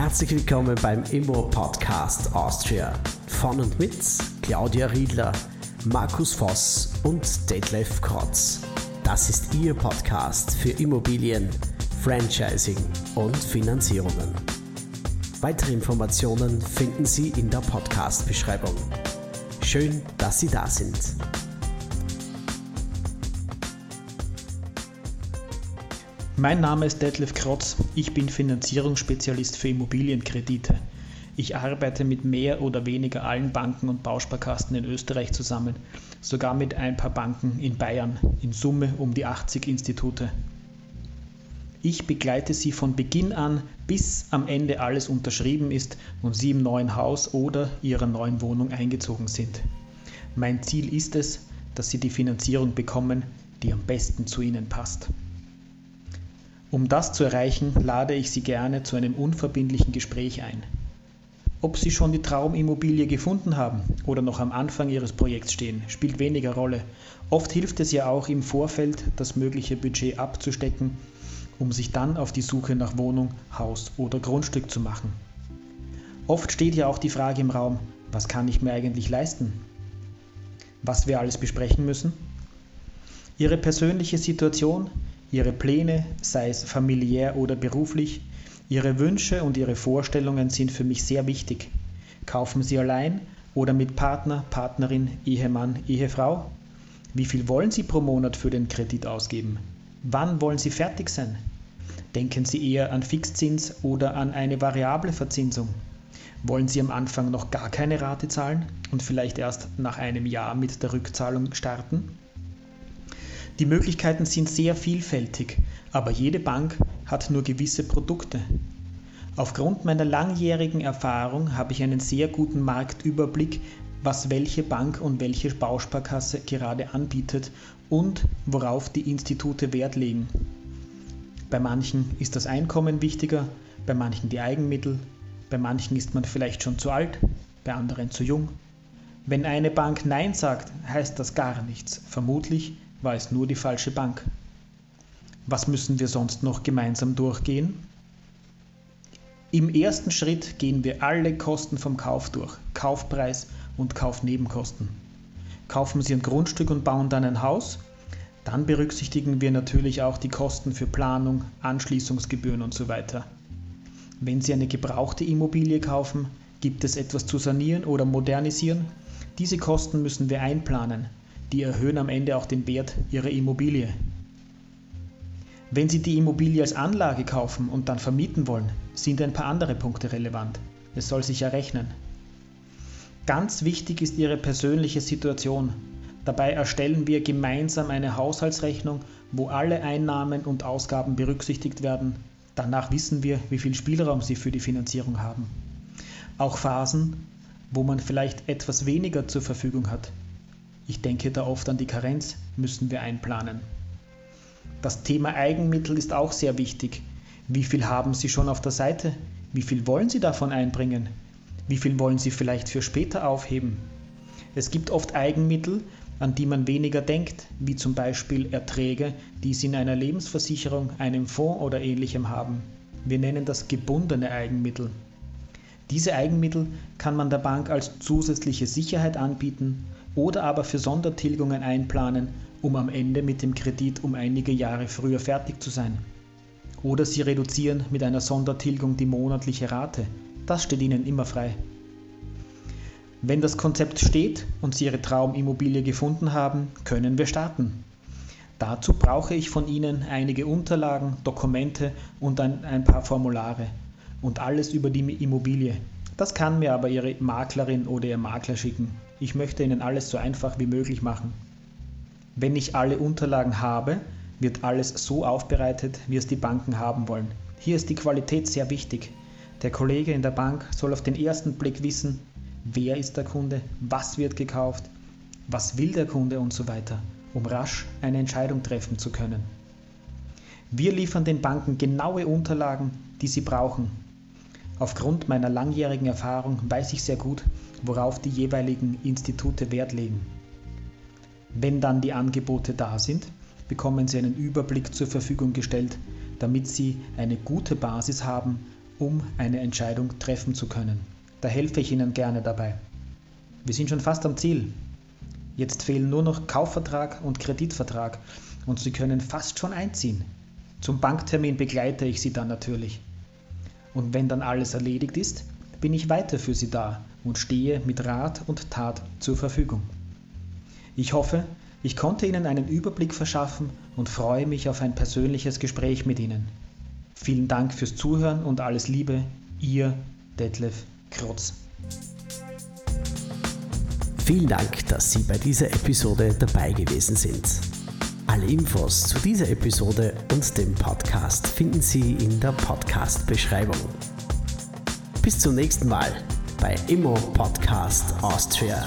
Herzlich willkommen beim Immo Podcast Austria. Von und mit Claudia Riedler, Markus Voss und Detlef Krotz. Das ist Ihr Podcast für Immobilien, Franchising und Finanzierungen. Weitere Informationen finden Sie in der Podcast-Beschreibung. Schön, dass Sie da sind. Mein Name ist Detlef Krotz. Ich bin Finanzierungsspezialist für Immobilienkredite. Ich arbeite mit mehr oder weniger allen Banken und Bausparkassen in Österreich zusammen, sogar mit ein paar Banken in Bayern, in Summe um die 80 Institute. Ich begleite Sie von Beginn an, bis am Ende alles unterschrieben ist und Sie im neuen Haus oder Ihrer neuen Wohnung eingezogen sind. Mein Ziel ist es, dass Sie die Finanzierung bekommen, die am besten zu Ihnen passt. Um das zu erreichen, lade ich Sie gerne zu einem unverbindlichen Gespräch ein. Ob Sie schon die Traumimmobilie gefunden haben oder noch am Anfang Ihres Projekts stehen, spielt weniger Rolle. Oft hilft es ja auch im Vorfeld, das mögliche Budget abzustecken, um sich dann auf die Suche nach Wohnung, Haus oder Grundstück zu machen. Oft steht ja auch die Frage im Raum, was kann ich mir eigentlich leisten? Was wir alles besprechen müssen? Ihre persönliche Situation, Ihre Pläne, sei es familiär oder beruflich, Ihre Wünsche und Ihre Vorstellungen sind für mich sehr wichtig. Kaufen Sie allein oder mit Partner, Partnerin, Ehemann, Ehefrau? Wie viel wollen Sie pro Monat für den Kredit ausgeben? Wann wollen Sie fertig sein? Denken Sie eher an Fixzins oder an eine variable Verzinsung? Wollen Sie am Anfang noch gar keine Rate zahlen und vielleicht erst nach einem Jahr mit der Rückzahlung starten? Die Möglichkeiten sind sehr vielfältig, aber jede Bank hat nur gewisse Produkte. Aufgrund meiner langjährigen Erfahrung habe ich einen sehr guten Marktüberblick, was welche Bank und welche Bausparkasse gerade anbietet und worauf die Institute Wert legen. Bei manchen ist das Einkommen wichtiger, bei manchen die Eigenmittel, bei manchen ist man vielleicht schon zu alt, bei anderen zu jung. Wenn eine Bank Nein sagt, heißt das gar nichts. Vermutlich war es nur die falsche Bank. Was müssen wir sonst noch gemeinsam durchgehen? Im ersten Schritt gehen wir alle Kosten vom Kauf durch, Kaufpreis und Kaufnebenkosten. Kaufen Sie ein Grundstück und bauen dann ein Haus, dann berücksichtigen wir natürlich auch die Kosten für Planung, Anschließungsgebühren und so weiter. Wenn Sie eine gebrauchte Immobilie kaufen, gibt es etwas zu sanieren oder modernisieren? Diese Kosten müssen wir einplanen, die erhöhen am Ende auch den Wert Ihrer Immobilie. Wenn Sie die Immobilie als Anlage kaufen und dann vermieten wollen, sind ein paar andere Punkte relevant. Es soll sich ja rechnen. Ganz wichtig ist Ihre persönliche Situation. Dabei erstellen wir gemeinsam eine Haushaltsrechnung, wo alle Einnahmen und Ausgaben berücksichtigt werden. Danach wissen wir, wie viel Spielraum Sie für die Finanzierung haben. Auch Phasen, wo man vielleicht etwas weniger zur Verfügung hat, ich denke da oft an die Karenz, müssen wir einplanen. Das Thema Eigenmittel ist auch sehr wichtig. Wie viel haben Sie schon auf der Seite? Wie viel wollen Sie davon einbringen? Wie viel wollen Sie vielleicht für später aufheben? Es gibt oft Eigenmittel, an die man weniger denkt, wie zum Beispiel Erträge, die Sie in einer Lebensversicherung, einem Fonds oder ähnlichem haben. Wir nennen das gebundene Eigenmittel. Diese Eigenmittel kann man der Bank als zusätzliche Sicherheit anbieten oder aber für Sondertilgungen einplanen, um am Ende mit dem Kredit um einige Jahre früher fertig zu sein. Oder Sie reduzieren mit einer Sondertilgung die monatliche Rate. Das steht Ihnen immer frei. Wenn das Konzept steht und Sie Ihre Traumimmobilie gefunden haben, können wir starten. Dazu brauche ich von Ihnen einige Unterlagen, Dokumente und ein, ein paar Formulare und alles über die Immobilie. Das kann mir aber Ihre Maklerin oder Ihr Makler schicken. Ich möchte Ihnen alles so einfach wie möglich machen. Wenn ich alle Unterlagen habe, wird alles so aufbereitet, wie es die Banken haben wollen. Hier ist die Qualität sehr wichtig. Der Kollege in der Bank soll auf den ersten Blick wissen, wer ist der Kunde, was wird gekauft, was will der Kunde und so weiter, um rasch eine Entscheidung treffen zu können. Wir liefern den Banken genaue Unterlagen, die sie brauchen. Aufgrund meiner langjährigen Erfahrung weiß ich sehr gut, worauf die jeweiligen Institute Wert legen. Wenn dann die Angebote da sind, bekommen Sie einen Überblick zur Verfügung gestellt, damit Sie eine gute Basis haben, um eine Entscheidung treffen zu können. Da helfe ich Ihnen gerne dabei. Wir sind schon fast am Ziel. Jetzt fehlen nur noch Kaufvertrag und Kreditvertrag und Sie können fast schon einziehen. Zum Banktermin begleite ich Sie dann natürlich. Und wenn dann alles erledigt ist, bin ich weiter für Sie da und stehe mit Rat und Tat zur Verfügung. Ich hoffe, ich konnte Ihnen einen Überblick verschaffen und freue mich auf ein persönliches Gespräch mit Ihnen. Vielen Dank fürs Zuhören und alles Liebe, Ihr Detlef Krotz. Vielen Dank, dass Sie bei dieser Episode dabei gewesen sind. Alle Infos zu dieser Episode und dem Podcast finden Sie in der Podcast-Beschreibung. Bis zum nächsten Mal bei Immo Podcast Austria.